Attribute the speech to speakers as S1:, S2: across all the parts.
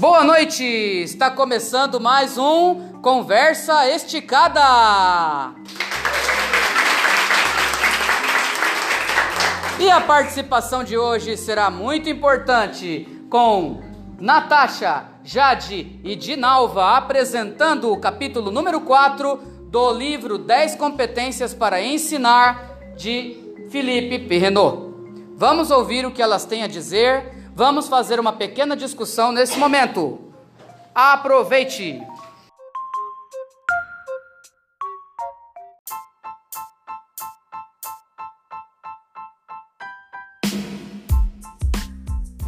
S1: Boa noite! Está começando mais um Conversa Esticada. E a participação de hoje será muito importante com Natasha, Jade e Dinalva apresentando o capítulo número 4 do livro 10 competências para ensinar de Felipe Perrenot. Vamos ouvir o que elas têm a dizer Vamos fazer uma pequena discussão nesse momento. Aproveite!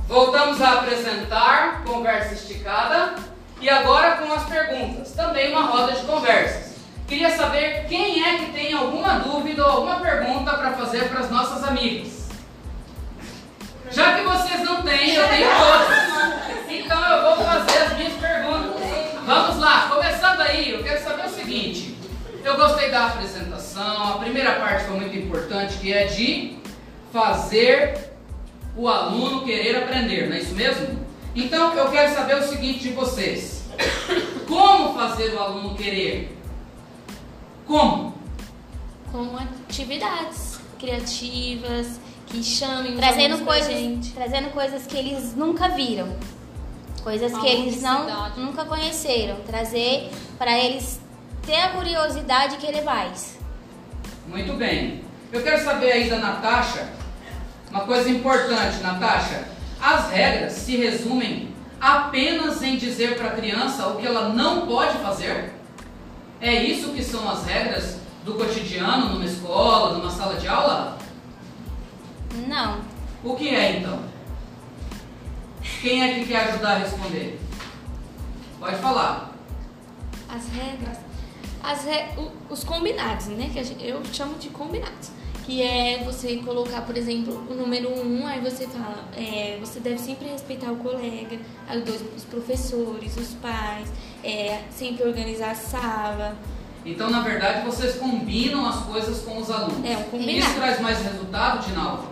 S1: Voltamos a apresentar conversa esticada e agora com as perguntas. Também uma roda de conversas. Queria saber quem é que tem alguma dúvida ou alguma pergunta para fazer para as nossas amigas. Já que vocês não têm, eu tenho todas. Então eu vou fazer as minhas perguntas. Vamos lá, começando aí, eu quero saber o seguinte. Eu gostei da apresentação, a primeira parte foi muito importante, que é de fazer o aluno querer aprender, não é isso mesmo? Então eu quero saber o seguinte de vocês. Como fazer o aluno querer? Como?
S2: Com atividades criativas, que chamem
S3: trazendo
S2: coisas,
S3: gente. trazendo coisas que eles nunca viram, coisas que eles não nunca conheceram, trazer para eles ter a curiosidade que ele vai.
S1: Muito bem. Eu quero saber aí da Natasha uma coisa importante, Natasha. As regras se resumem apenas em dizer para a criança o que ela não pode fazer? É isso que são as regras do cotidiano numa escola, numa sala de aula?
S3: Não.
S1: O que é então? Quem é que quer ajudar a responder? Pode falar.
S2: As regras. As re... Os combinados, né? Que eu chamo de combinados. Que é você colocar, por exemplo, o número um, aí você fala, é, você deve sempre respeitar o colega, os professores, os pais, é, sempre organizar a sala.
S1: Então, na verdade, vocês combinam as coisas com os alunos.
S2: É, um combinado.
S1: Isso traz mais resultado, Dinalva?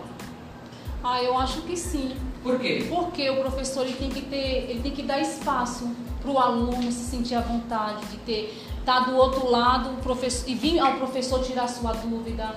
S4: Ah, eu acho que sim.
S1: Por quê?
S4: Porque o professor ele tem que ter, ele tem que dar espaço para o aluno se sentir à vontade de ter, estar tá do outro lado, o professor e vir ao professor tirar sua dúvida,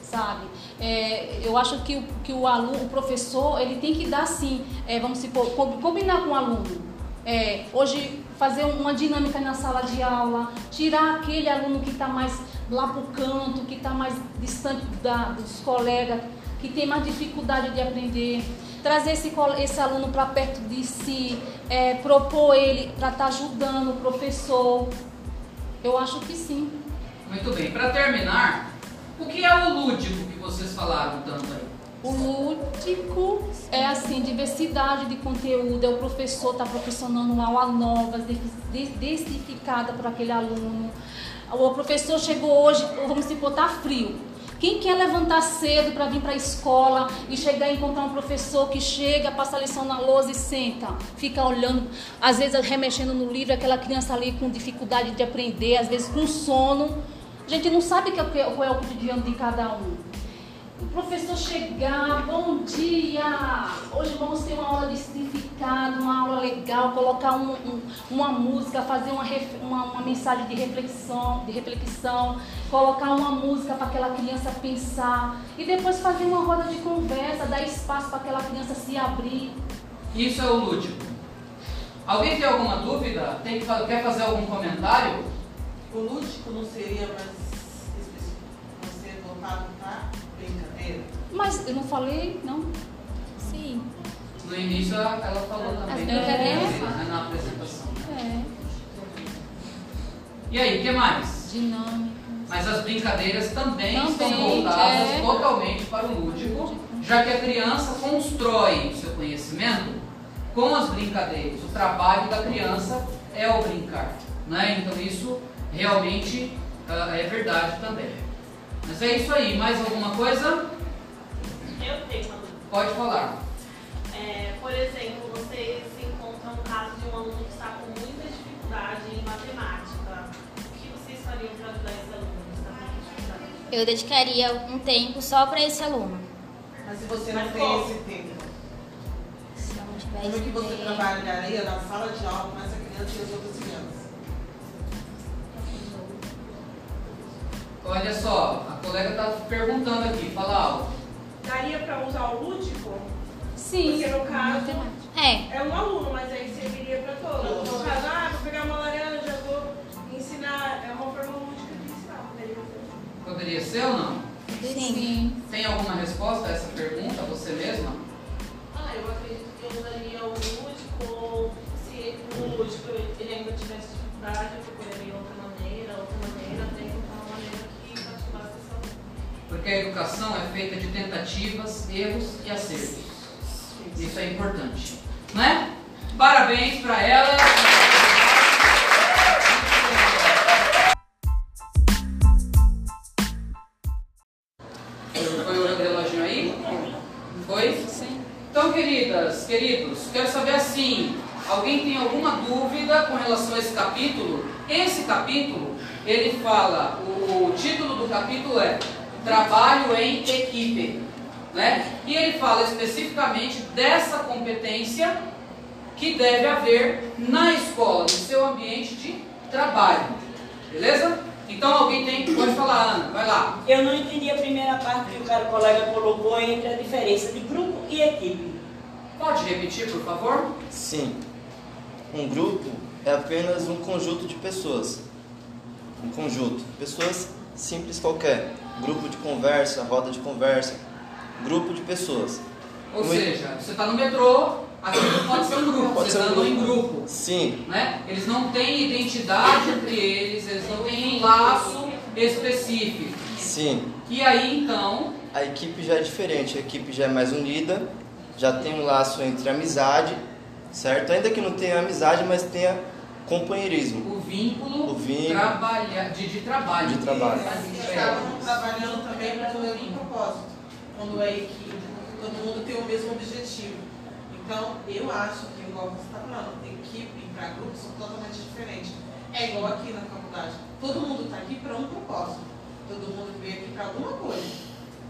S4: sabe? É, eu acho que, o, que o aluno, o professor, ele tem que dar sim, é, vamos supor, combinar com o aluno. É, hoje fazer uma dinâmica na sala de aula, tirar aquele aluno que está mais lá para o canto, que está mais distante da, dos colegas que tem mais dificuldade de aprender, trazer esse, esse aluno para perto de si, é, propor ele para estar tá ajudando o professor. Eu acho que sim.
S1: Muito bem. Para terminar, o que é o lúdico que vocês falaram tanto aí?
S4: O lúdico é assim, diversidade de conteúdo, é o professor estar tá proporcionando uma aula nova, desificada para aquele aluno. O professor chegou hoje, vamos supor, está frio. Quem quer levantar cedo para vir para a escola e chegar e encontrar um professor que chega, passa a lição na lousa e senta, fica olhando, às vezes remexendo no livro, aquela criança ali com dificuldade de aprender, às vezes com sono. A gente não sabe qual é o cotidiano de cada um o professor chegar, bom dia, hoje vamos ter uma aula de significado, uma aula legal, colocar um, um, uma música, fazer uma, uma, uma, mensagem de reflexão, de reflexão, colocar uma música para aquela criança pensar e depois fazer uma roda de conversa, dar espaço para aquela criança se abrir.
S1: Isso é o lúdico. Alguém tem alguma dúvida? Tem, quer fazer algum comentário?
S5: O lúdico não seria mais específico, você ser voltado para brincadeira?
S4: Mas eu não falei, não?
S2: Sim.
S1: No início ela, ela falou também.
S2: Né,
S1: na apresentação.
S4: É.
S1: E aí, o que mais?
S4: Dinâmica.
S1: Mas as brincadeiras também,
S4: também
S1: são voltadas
S4: é.
S1: totalmente para o lúdico, já que a criança constrói o seu conhecimento com as brincadeiras. O trabalho da criança é o brincar. Né? Então isso realmente uh, é verdade também. Mas é isso aí. Mais alguma coisa?
S6: Eu tenho.
S1: Pode falar.
S6: É, por exemplo, você se encontra um caso de um aluno que está com muita dificuldade em matemática. O que vocês fariam para ajudar esse aluno?
S3: Eu dedicaria um tempo só para esse aluno.
S5: Mas se você não Mas tem como? esse tempo?
S3: Vai
S5: Como é que você trabalharia na sala de aula com essa criança e as outras crianças?
S1: Olha só, a colega está perguntando aqui, fala algo.
S6: Daria para usar o lúdico?
S4: Sim.
S6: Porque no caso
S3: É,
S6: é um aluno, mas aí serviria para todos. No caso, ah, vou pegar uma laranja, vou ensinar. É uma forma lúdica de ensinar. poderia ser.
S1: Poderia ser ou não?
S3: sim.
S1: Tem alguma resposta a essa pergunta, você mesma?
S6: Ah, eu acredito que eu usaria o lúdico, ou se o lúdico ele ainda tivesse dificuldade, eu procuraria outra maneira, outra maneira, até encontrar uma maneira que cativasse essa.
S1: Porque a educação é feita de tentativas, erros e acertos. Isso é importante. Não é? Parabéns para ela. Foi o reloginho aí? Foi?
S4: Sim.
S1: Então, queridas, queridos, quero saber assim, alguém tem alguma dúvida com relação a esse capítulo? Esse capítulo, ele fala, o, o título do capítulo é Trabalho em Equipe, né? E ele fala especificamente dessa competência que deve haver na escola, no seu ambiente de trabalho, beleza? Então, alguém tem, pode falar, Ana, vai lá.
S7: Eu não entendi a primeira parte que o cara colega colocou entre a diferença de grupo e equipe.
S1: Pode repetir, por favor?
S8: Sim. Um grupo é apenas um conjunto de pessoas. Um conjunto. Pessoas simples qualquer. Grupo de conversa, roda de conversa. Grupo de pessoas.
S1: Ou
S8: Muito.
S1: seja, você está no metrô, aquilo pode ser um grupo,
S8: Pode
S1: você
S8: ser um
S1: está em
S8: grupo.
S1: grupo.
S8: Sim.
S1: Né? Eles não têm identidade entre eles, eles não têm um laço específico.
S8: Sim.
S1: E aí então,
S8: A equipe já é diferente. A equipe já é mais unida. Já tem um laço entre amizade, certo? Ainda que não tenha amizade, mas tenha companheirismo.
S1: o vínculo,
S8: O vínculo.
S1: trabalha- de, de trabalho.
S8: De trabalho.
S5: Eles estavam trabalhando também para o mesmo propósito. Quando é equipe, todo mundo tem o mesmo objetivo. Então, eu acho que, igual você está falando, equipe para grupos são totalmente diferentes. É igual aqui na faculdade. Todo mundo está aqui para um propósito. Todo mundo veio aqui para alguma coisa.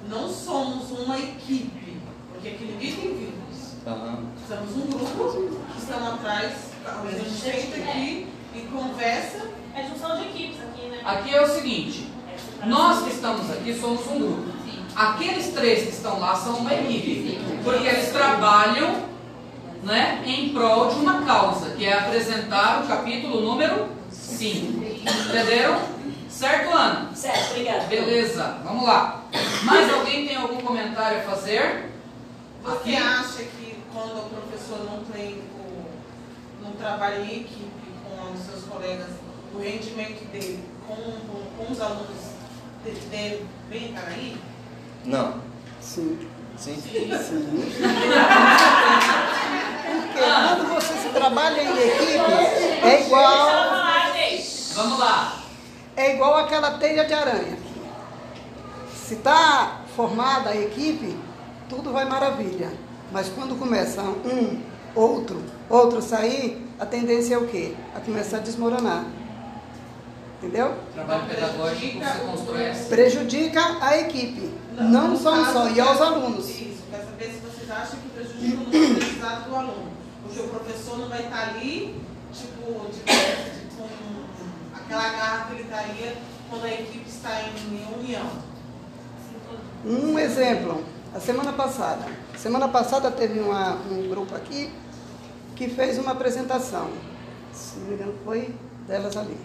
S5: Não somos uma equipe, porque aqui ninguém tem vínculos.
S8: Aham.
S5: Somos um grupo que estão atrás, a gente senta aqui e conversa.
S6: É junção de equipes aqui, né?
S1: Aqui é o seguinte, nós que estamos aqui somos um grupo. Aqueles três que estão lá são uma equipe, porque eles trabalham né, em prol de uma causa, que é apresentar o capítulo número 5. Entenderam? Certo, Ana?
S7: Certo, obrigada.
S1: Beleza, vamos lá. Mais alguém tem algum comentário a fazer?
S5: Você
S1: Aqui?
S5: acha que quando o professor não tem o, não trabalha em equipe com os seus colegas, o rendimento dele com, com, com os alunos dele, dele vem cair?
S8: Não.
S9: Sim.
S8: Sim?
S9: Porque quando você se trabalha em equipe, é igual.
S1: Vamos lá.
S9: é igual aquela teia de aranha. Se está formada a equipe, tudo vai maravilha. Mas quando começa um, outro, outro sair, a tendência é o quê? A começar a desmoronar. Entendeu?
S1: Trabalho pedagógico, você constrói assim.
S9: Prejudica a equipe. Não,
S5: no
S9: só,
S5: caso,
S9: só, e aos alunos.
S5: Isso, quer saber se vocês acham que prejudica no aprendizado do aluno. Porque o professor não vai estar ali, tipo, de de- com aquela garra que ele estaria quando a equipe está em união.
S9: Um exemplo, a semana passada. Semana passada teve uma- um grupo aqui que fez uma apresentação. Se não me engano, foi delas ali.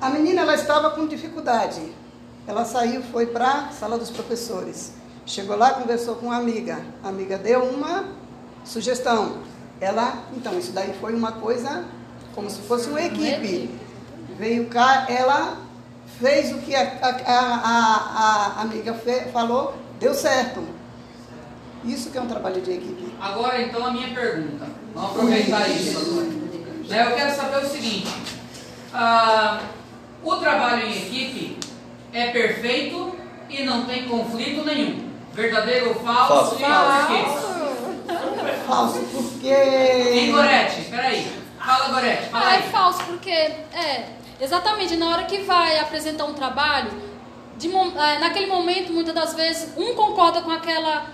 S9: A menina ela estava com dificuldade. Ela saiu, foi para a sala dos professores. Chegou lá, conversou com uma amiga. A amiga deu uma sugestão. Ela, então, isso daí foi uma coisa como se fosse uma equipe. Veio cá, ela fez o que a, a, a- a- a amiga fe- falou, deu certo. Isso que é um trabalho de equipe.
S1: Agora então a minha pergunta. Vamos aproveitar isso agora. Né, Eu quero saber o seguinte. ah, o trabalho em equipe é perfeito e não tem conflito nenhum. Verdadeiro ou falso?
S8: Falso.
S1: E por quê?
S9: Falso,
S1: Hein,
S9: porque.
S1: Gorete? Peraí. Fala, Gorete. Fala
S4: Ah, é
S1: aí.
S4: falso, porque é exatamente na hora que vai apresentar um trabalho, de é, naquele momento, muitas das vezes, um concorda com aquela,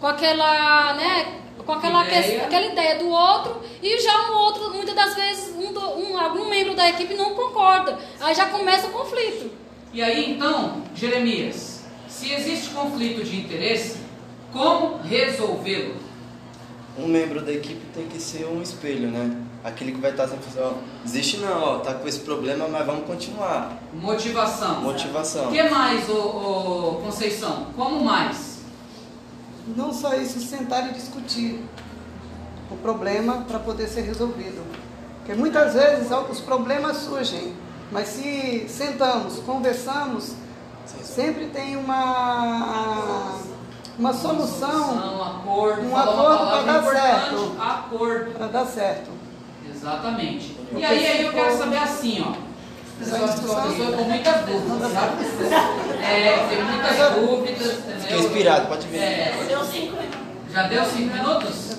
S4: com aquela, né, com aquela,
S1: Ideia.
S4: que- aquela ideia do outro e já um outro, muitas das vezes, um, um- algum membro da equipe não concorda. Aí já começa o conflito.
S1: E aí então, Jeremias, se existe conflito de interesse, como resolvê-lo?
S8: Um membro da equipe tem que ser um espelho, né? Aquele que vai estar sempre falando, ó, desiste não, ó, tá com esse problema, mas vamos continuar.
S1: Motivação.
S8: Motivação.
S1: O que mais, ô, ô, Conceição? Como mais?
S9: Não só isso, sentar e discutir o problema para poder ser resolvido. Porque muitas vezes os problemas surgem, mas se sentamos, conversamos, sempre tem uma, uma solução
S1: Um acordo,
S9: Um acordo pra dar certo.
S1: Acordo.
S9: para dar certo.
S1: Exatamente. E aí, aí eu quero saber assim, ó. Uma
S9: discussão.
S1: pessoa com muitas dúvidas, sabe? É, tem muitas dúvidas, entendeu?
S8: Fiquei inspirado, pode vir.
S1: É,
S6: Deu cinco minutos.
S1: Já deu cinco minutos?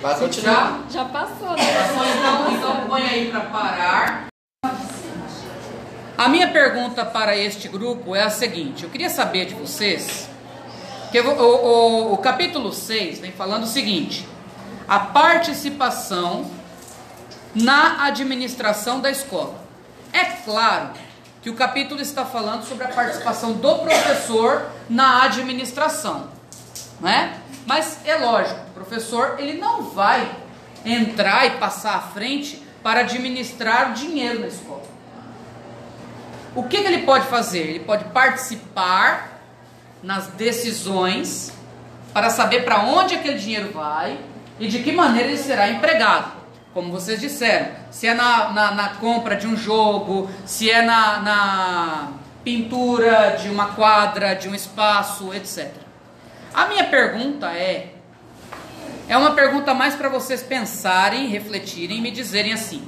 S8: Vai continuar.
S1: Já?
S4: Já passou, né?
S1: Passou, então, então põe aí para parar. A minha pergunta para este grupo é a seguinte: eu queria saber de vocês, que o, o- o capítulo 6 vem falando o seguinte: a participação na administração da escola. É claro que o capítulo está falando sobre a participação do professor na administração, né? Mas é lógico, o professor ele não vai entrar e passar à frente para administrar dinheiro na escola. O que, que ele pode fazer? Ele pode participar nas decisões para saber para onde aquele dinheiro vai e de que maneira ele será empregado. Como vocês disseram, se é na, na, na compra de um jogo, se é na, na pintura de uma quadra, de um espaço, etc. A minha pergunta é: é uma pergunta mais para vocês pensarem, refletirem e me dizerem assim.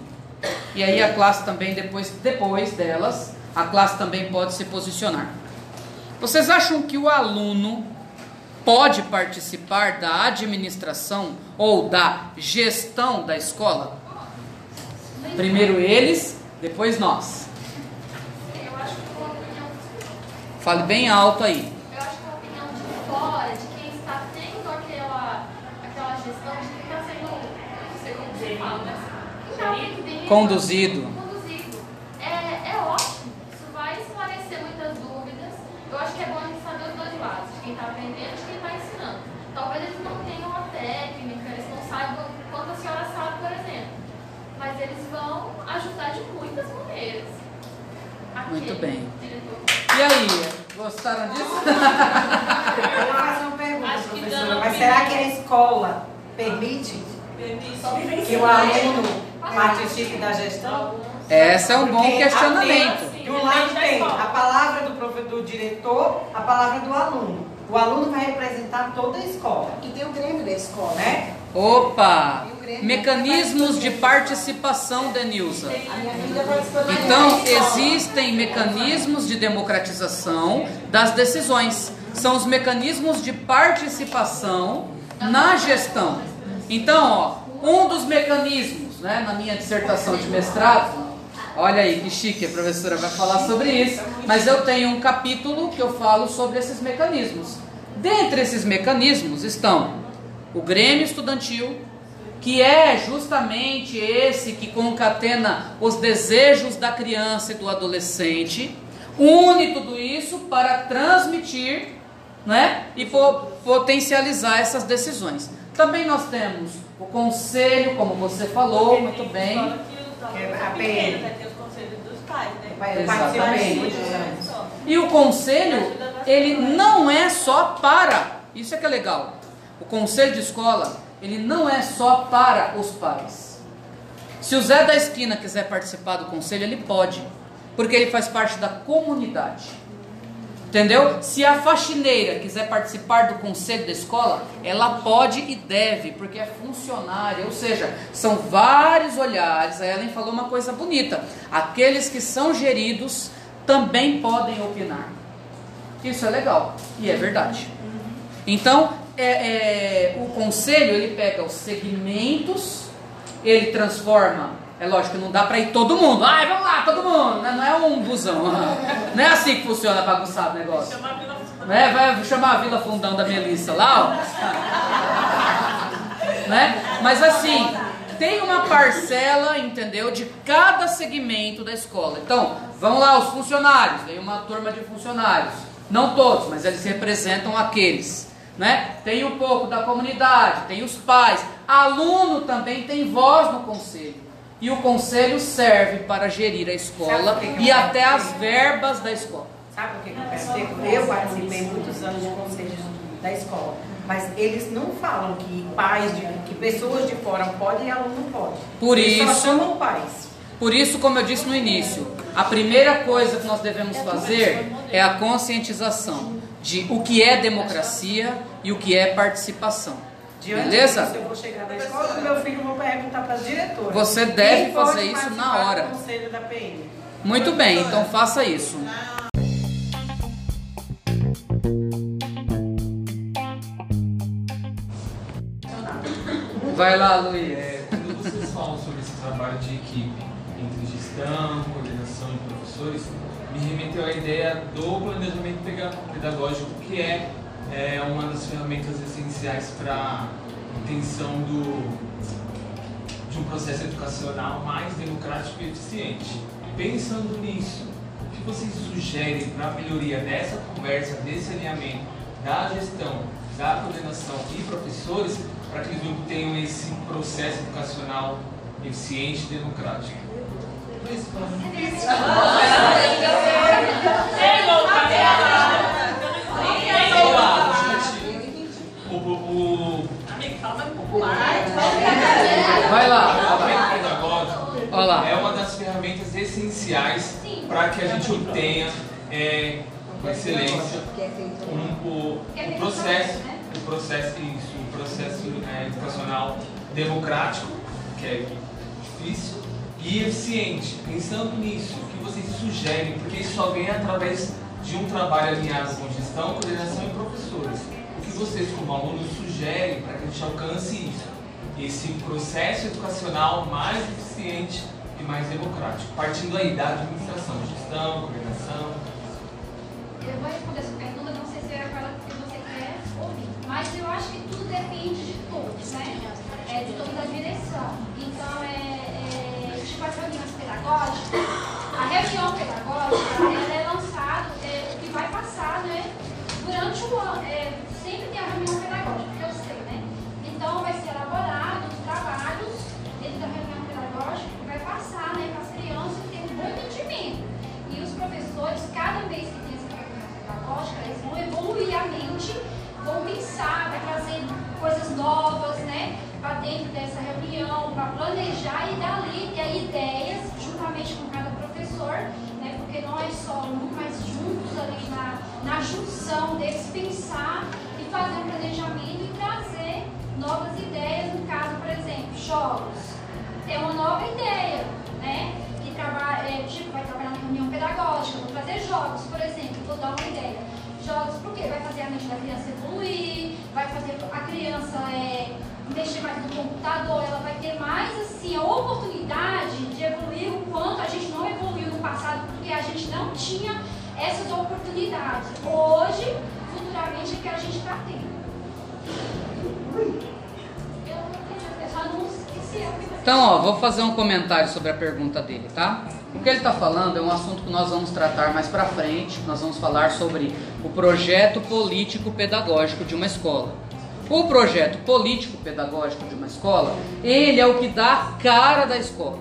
S1: E aí a classe também, depois, depois delas, a classe também pode se posicionar. Vocês acham que o aluno pode participar da administração ou da gestão da escola? Primeiro eles, depois nós.
S2: Eu acho que uma opinião,
S1: Fale bem alto aí.
S2: eu acho que uma opinião de fora, de quem está tendo aquela, aquela gestão, de quem está sendo, não sei como você fala, mas quem está ali dentro,
S1: Conduzido.
S2: conduzido. É, é ótimo, isso vai esclarecer muitas dúvidas. Eu acho que é bom a gente saber os dois lados, de quem está aprendendo e de quem está ensinando. Talvez eles não tenham a técnica, eles não saibam quanto a senhora sabe, por exemplo. Mas eles vão ajudar de muitas maneiras.
S1: Muito
S2: Aquele
S1: bem.
S2: diretor.
S1: E aí, gostaram disso?
S10: Eu vou fazer uma pergunta,
S6: Acho que
S10: professora.
S6: dando
S10: Mas
S6: opinião.
S10: será que a escola permite que o aluno participe da gestão?
S1: Esse é um bom
S10: Porque
S1: questionamento.
S10: a- De um lado tem a palavra do, profe- do diretor, a palavra do aluno. O aluno vai representar toda a escola,
S9: E tem o Grêmio da escola.
S10: né?
S1: Opa! Mecanismos de participação, Denilza. Então, existem mecanismos de democratização das decisões. São os mecanismos de participação na gestão. Então, ó, um dos mecanismos, né, na minha dissertação de mestrado, olha aí que chique, a professora vai falar sobre isso, mas eu tenho um capítulo que eu falo sobre esses mecanismos. Dentre esses mecanismos estão o Grêmio Estudantil, que é justamente esse que concatena os desejos da criança e do adolescente, une tudo isso para transmitir né, e po- potencializar essas decisões. Também nós temos o conselho, como você falou muito bem,
S10: é a PM.
S6: né? Né?
S1: Exatamente. E o conselho, ele não é só para, isso é que é legal. O conselho de escola, ele não é só para os pais. Se o Zé da esquina quiser participar do conselho, ele pode, porque ele faz parte da comunidade. Entendeu? Se a faxineira quiser participar do conselho da escola, ela pode e deve, porque é funcionária. Ou seja, são vários olhares. A Ellen falou uma coisa bonita: aqueles que são geridos também podem opinar. Isso é legal e é verdade. Então, é, é, o conselho ele pega os segmentos, ele transforma. É lógico que não dá para ir todo mundo. Ai, vamos lá, todo mundo. Não é um busão. Não é assim que funciona bagunçado o negócio.
S6: Chamar a Vila
S1: Né? Vai chamar a Vila Fundão da Melissa lá, ó. né? Mas assim, tem uma parcela, entendeu, de cada segmento da escola. Então, vamos lá, os funcionários, tem uma turma de funcionários. Não todos, mas eles representam aqueles. Né? Tem um pouco da comunidade, tem os pais. Aluno também tem voz no conselho. E o conselho serve para gerir a escola e até as verbas da escola.
S10: Sabe o que eu percebo? Eu participei muitos anos de conselhos da escola. Mas eles não falam que pais, de, que pessoas de fora podem e aluno não pode.
S1: Por
S10: eles
S1: isso,
S10: só chamam pais.
S1: Por isso, como eu disse no início, a primeira coisa que nós devemos fazer é a conscientização de o que é democracia e o que é participação.
S10: Diante
S1: Beleza?
S10: disso, eu vou chegar na escola e meu filho vou perguntar para as diretoras.
S1: Você deve
S10: Quem
S1: fazer isso na hora.
S10: do conselho da PM.
S1: Muito bem, então faça isso. Vai lá, Luiz.
S11: É, quando vocês falam sobre esse trabalho de equipe entre gestão, coordenação e professores, me remeteu à ideia do planejamento pedagógico, que é, é uma das ferramentas essenciais para a intenção do, de um processo educacional mais democrático e eficiente. Pensando nisso, o que vocês sugerem para a melhoria dessa conversa, desse alinhamento da gestão, da coordenação e professores, para que eles obtenham esse processo educacional eficiente e democrático? O, o,
S1: Vai lá.
S11: O tratamento pedagógico
S1: Olha lá.
S11: é uma das ferramentas essenciais para que a gente obtenha é, excelência um, o, o processo, o processo, isso, o processo é, educacional democrático, que é difícil, e eficiente. Pensando nisso, o que vocês sugerem? Porque isso só vem através de um trabalho alinhado com gestão, coordenação e professores. O que vocês, como alunos, sugerem para que a gente alcance isso? Esse processo educacional mais eficiente mais democrático, partindo aí da administração, gestão, coordenação.
S12: Eu vou responder essa pergunta, não sei se é aquela que você quer ouvir, mas eu acho que tudo depende de todos, né? É, de toda a direção. Então, é, é, tipo as reuniões pedagógicas, a reunião pedagógica, ela é lançada, é, o que vai passar, né? Durante o ano, é, sempre tem a reunião pedagógica, vão evoluir a mente, vão pensar, vai trazer coisas novas, né, para dentro dessa reunião, para planejar e dali ter ideias, juntamente com cada professor, né, porque não é só um, mas juntos ali na, na junção deles pensar e fazer um planejamento e trazer novas ideias, no caso, por exemplo, jogos. É uma nova ideia, né? Que trabalha, é, tipo, vai trabalhar na reunião pedagógica, vou trazer jogos, por exemplo, vou dar uma ideia. Jogos porque vai fazer a mente da criança evoluir, vai fazer a criança é, mexer mais no computador, ela vai ter mais assim a oportunidade de evoluir o quanto a gente não evoluiu no passado, porque a gente não tinha essas oportunidades. Hoje, futuramente, é que a gente está tendo.
S1: Então, ó, vou fazer um comentário sobre a pergunta dele, tá? O que ele está falando é um assunto que nós vamos tratar mais para frente. Nós vamos falar sobre o projeto político pedagógico de uma escola. O projeto político pedagógico de uma escola, ele é o que dá a cara da escola.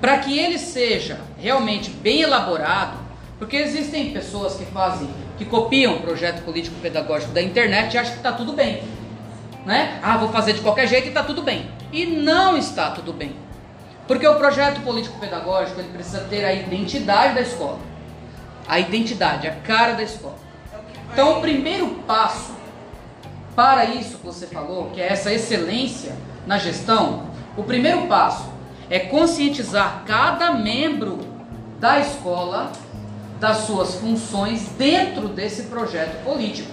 S1: Para que ele seja realmente bem elaborado, porque existem pessoas que fazem, que copiam o projeto político pedagógico da internet e acham que está tudo bem né? Ah, vou fazer de qualquer jeito e está tudo bem. E não está tudo bem. Porque o projeto político-pedagógico ele precisa ter a identidade da escola. A identidade, a cara da escola. Então, o primeiro passo para isso que você falou, que é essa excelência na gestão, o primeiro passo é conscientizar cada membro da escola das suas funções dentro desse projeto político.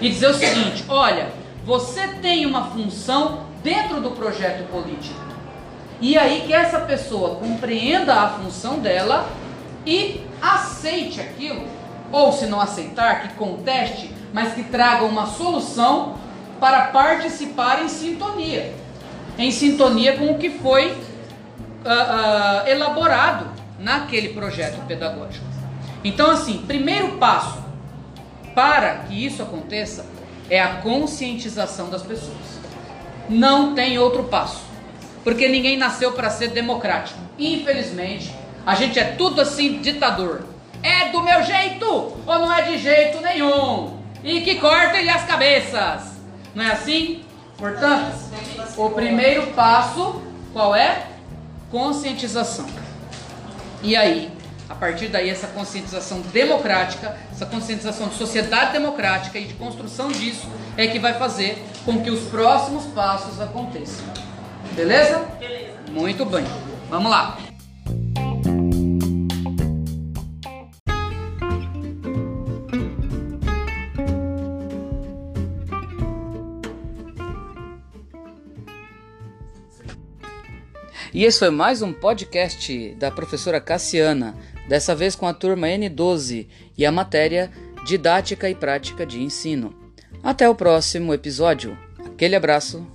S1: E dizer o seguinte: olha, você tem uma função dentro do projeto político. E aí que essa pessoa compreenda a função dela e aceite aquilo, ou se não aceitar, que conteste, mas que traga uma solução para participar em sintonia, em sintonia com o que foi uh, uh, elaborado naquele projeto pedagógico. Então, assim, primeiro passo para que isso aconteça é a conscientização das pessoas. Não tem outro passo, porque ninguém nasceu para ser democrático. Infelizmente, a gente é tudo assim ditador. É do meu jeito ou não é de jeito nenhum? E que cortem as cabeças. Não é assim? Portanto, o primeiro passo qual é? Conscientização. E aí, a partir daí, essa conscientização democrática, essa conscientização de sociedade democrática e de construção disso é que vai fazer com que os próximos passos aconteçam. Beleza? Beleza. Muito bem. Vamos lá. E esse foi mais um podcast da professora Cassiana, dessa vez com a turma N12 e a matéria Didática e Prática de Ensino. Até o próximo episódio. Aquele abraço